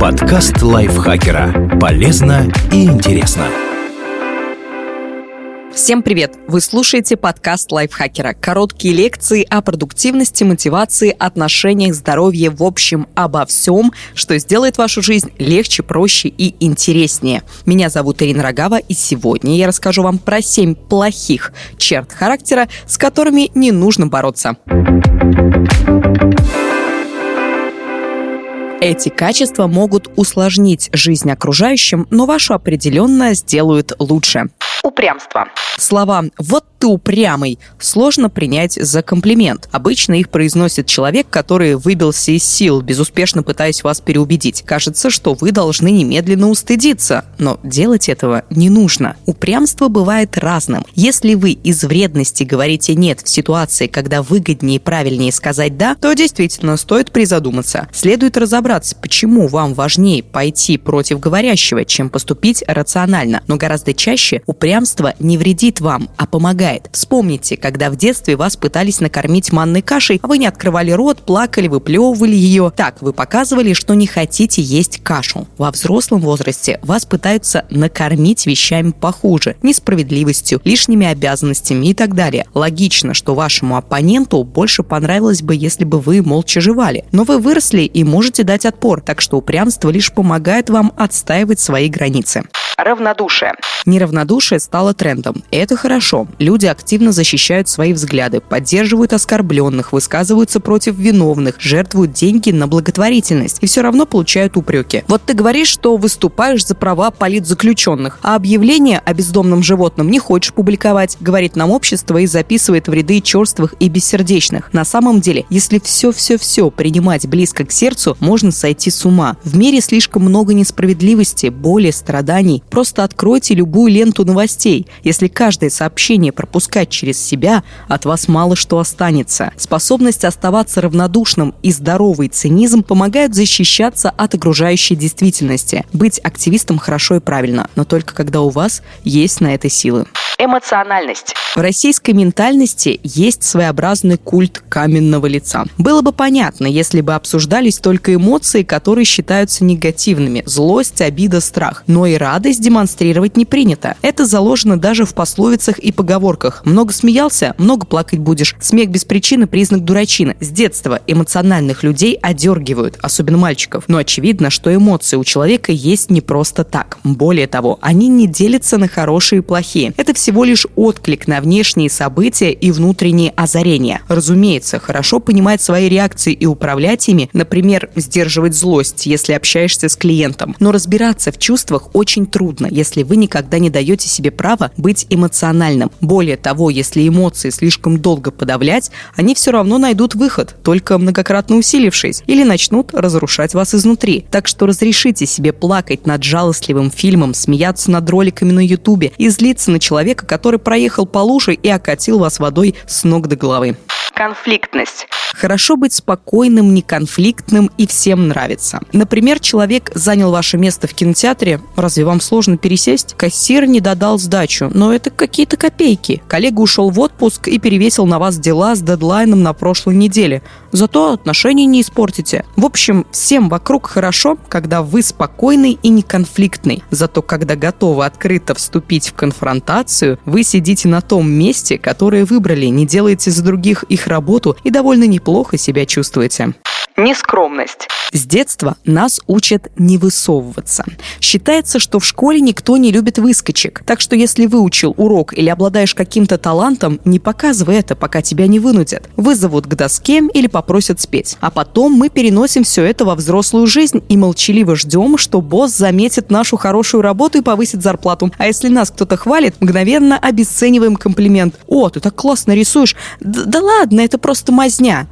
Подкаст лайфхакера. Полезно и интересно. Всем привет! Вы слушаете подкаст лайфхакера. Короткие лекции о продуктивности, мотивации, отношениях, здоровье, в общем, обо всем, что сделает вашу жизнь легче, проще и интереснее. Меня зовут Ирина Рогава, и сегодня я расскажу вам про 7 плохих черт характера, с которыми не нужно бороться. Эти качества могут усложнить жизнь окружающим, но вашу определенно сделают лучше. Упрямство. Слова «вот ты упрямый» сложно принять за комплимент. Обычно их произносит человек, который выбился из сил, безуспешно пытаясь вас переубедить. Кажется, что вы должны немедленно устыдиться, но делать этого не нужно. Упрямство бывает разным. Если вы из вредности говорите «нет» в ситуации, когда выгоднее и правильнее сказать «да», то действительно стоит призадуматься. Следует разобраться, почему вам важнее пойти против говорящего, чем поступить рационально. Но гораздо чаще упрямство не вредит вам, а помогает. Вспомните, когда в детстве вас пытались накормить манной кашей, а вы не открывали рот, плакали, выплевывали ее. Так, вы показывали, что не хотите есть кашу. Во взрослом возрасте вас пытаются накормить вещами похуже, несправедливостью, лишними обязанностями и так далее. Логично, что вашему оппоненту больше понравилось бы, если бы вы молча жевали. Но вы выросли и можете дать отпор, так что упрямство лишь помогает вам отстаивать свои границы. Равнодушие. Неравнодушие стало трендом. Это хорошо. Люди активно защищают свои взгляды, поддерживают оскорбленных, высказываются против виновных, жертвуют деньги на благотворительность и все равно получают упреки. Вот ты говоришь, что выступаешь за права политзаключенных, а объявление о бездомном животном не хочешь публиковать, говорит нам общество и записывает в ряды черствых и бессердечных. На самом деле, если все-все-все принимать близко к сердцу, можно сойти с ума. В мире слишком много несправедливости, боли, страданий, Просто откройте любую ленту новостей. Если каждое сообщение пропускать через себя, от вас мало что останется. Способность оставаться равнодушным и здоровый цинизм помогают защищаться от окружающей действительности. Быть активистом хорошо и правильно, но только когда у вас есть на это силы. Эмоциональность. В российской ментальности есть своеобразный культ каменного лица. Было бы понятно, если бы обсуждались только эмоции, которые считаются негативными – злость, обида, страх. Но и радость демонстрировать не принято. Это заложено даже в пословицах и поговорках. Много смеялся – много плакать будешь. Смех без причины – признак дурачины. С детства эмоциональных людей одергивают, особенно мальчиков. Но очевидно, что эмоции у человека есть не просто так. Более того, они не делятся на хорошие и плохие. Это всего лишь отклик на внешние события и внутренние озарения. Разумеется, хорошо понимать свои реакции и управлять ими, например, сдерживать злость, если общаешься с клиентом. Но разбираться в чувствах очень трудно, если вы никогда не даете себе права быть эмоциональным. Более того, если эмоции слишком долго подавлять, они все равно найдут выход, только многократно усилившись, или начнут разрушать вас изнутри. Так что разрешите себе плакать над жалостливым фильмом, смеяться над роликами на ютубе и злиться на человека, который проехал по луже и окатил вас водой с ног до головы. Конфликтность. Хорошо быть спокойным, неконфликтным и всем нравится. Например, человек занял ваше место в кинотеатре. Разве вам сложно пересесть? Кассир не додал сдачу, но это какие-то копейки. Коллега ушел в отпуск и перевесил на вас дела с дедлайном на прошлой неделе. Зато отношения не испортите. В общем, всем вокруг хорошо, когда вы спокойный и неконфликтный. Зато когда готовы открыто вступить в конфронтацию, вы сидите на том месте, которое выбрали, не делаете за других их работу и довольно неплохо себя чувствуете. Нескромность. С детства нас учат не высовываться. Считается, что в школе никто не любит выскочек. Так что если выучил урок или обладаешь каким-то талантом, не показывай это, пока тебя не вынудят. Вызовут к доске или попросят спеть. А потом мы переносим все это во взрослую жизнь и молчаливо ждем, что босс заметит нашу хорошую работу и повысит зарплату. А если нас кто-то хвалит, мгновенно обесцениваем комплимент. «О, ты так классно рисуешь!» «Да, да ладно, это просто мазня!»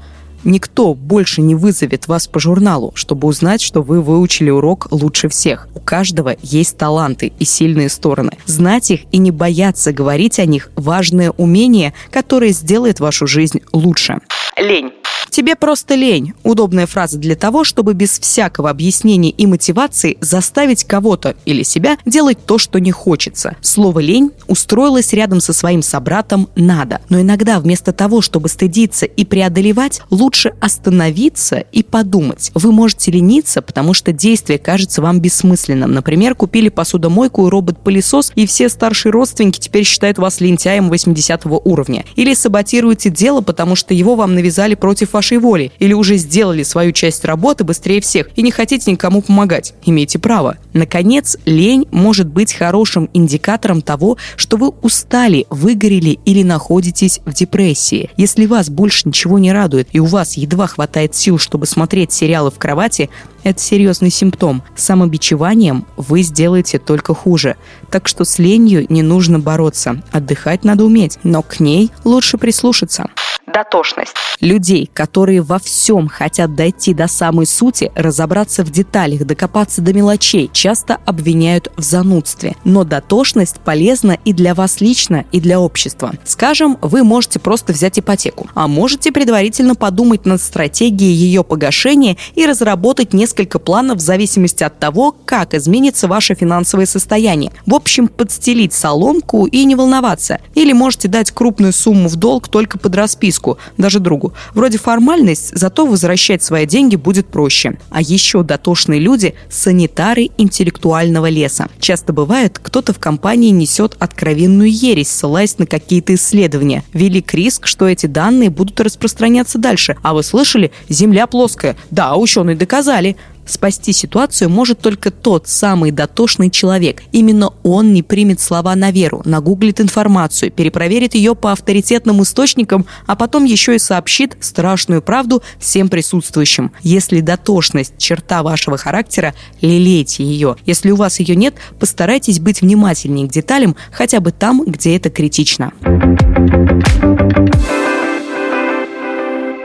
Никто больше не вызовет вас по журналу, чтобы узнать, что вы выучили урок лучше всех. У каждого есть таланты и сильные стороны. Знать их и не бояться говорить о них – важное умение, которое сделает вашу жизнь лучше. Лень. Тебе просто лень. Удобная фраза для того, чтобы без всякого объяснения и мотивации заставить кого-то или себя делать то, что не хочется. Слово «лень» устроилось рядом со своим собратом «надо». Но иногда вместо того, чтобы стыдиться и преодолевать, лучше остановиться и подумать. Вы можете лениться, потому что действие кажется вам бессмысленным. Например, купили посудомойку и робот-пылесос, и все старшие родственники теперь считают вас лентяем 80 уровня. Или саботируете дело, потому что его вам навязали против вашей воли. Или уже сделали свою часть работы быстрее всех и не хотите никому помогать. Имейте право. Наконец, лень может быть хорошим индикатором того, что вы устали, выгорели или находитесь в депрессии. Если вас больше ничего не радует и у вас едва хватает сил, чтобы смотреть сериалы в кровати, это серьезный симптом. Самобичеванием вы сделаете только хуже. Так что с ленью не нужно бороться. Отдыхать надо уметь, но к ней лучше прислушаться дотошность. Людей, которые во всем хотят дойти до самой сути, разобраться в деталях, докопаться до мелочей, часто обвиняют в занудстве. Но дотошность полезна и для вас лично, и для общества. Скажем, вы можете просто взять ипотеку, а можете предварительно подумать над стратегией ее погашения и разработать несколько планов в зависимости от того, как изменится ваше финансовое состояние. В общем, подстелить соломку и не волноваться. Или можете дать крупную сумму в долг только под расписку, близку, даже другу. Вроде формальность, зато возвращать свои деньги будет проще. А еще дотошные люди – санитары интеллектуального леса. Часто бывает, кто-то в компании несет откровенную ересь, ссылаясь на какие-то исследования. Велик риск, что эти данные будут распространяться дальше. А вы слышали? Земля плоская. Да, ученые доказали. Спасти ситуацию может только тот самый дотошный человек. Именно он не примет слова на веру, нагуглит информацию, перепроверит ее по авторитетным источникам, а потом еще и сообщит страшную правду всем присутствующим. Если дотошность – черта вашего характера, лелейте ее. Если у вас ее нет, постарайтесь быть внимательнее к деталям, хотя бы там, где это критично.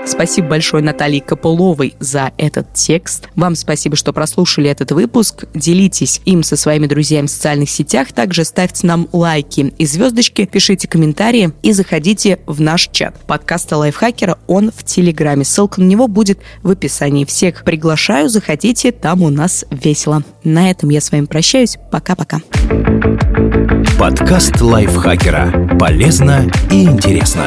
Спасибо большое Наталье Копыловой за этот текст. Вам спасибо, что прослушали этот выпуск. Делитесь им со своими друзьями в социальных сетях. Также ставьте нам лайки и звездочки, пишите комментарии и заходите в наш чат подкаста Лайфхакера. Он в Телеграме. Ссылка на него будет в описании. Всех приглашаю, заходите, там у нас весело. На этом я с вами прощаюсь. Пока-пока. Подкаст Лайфхакера. Полезно и интересно.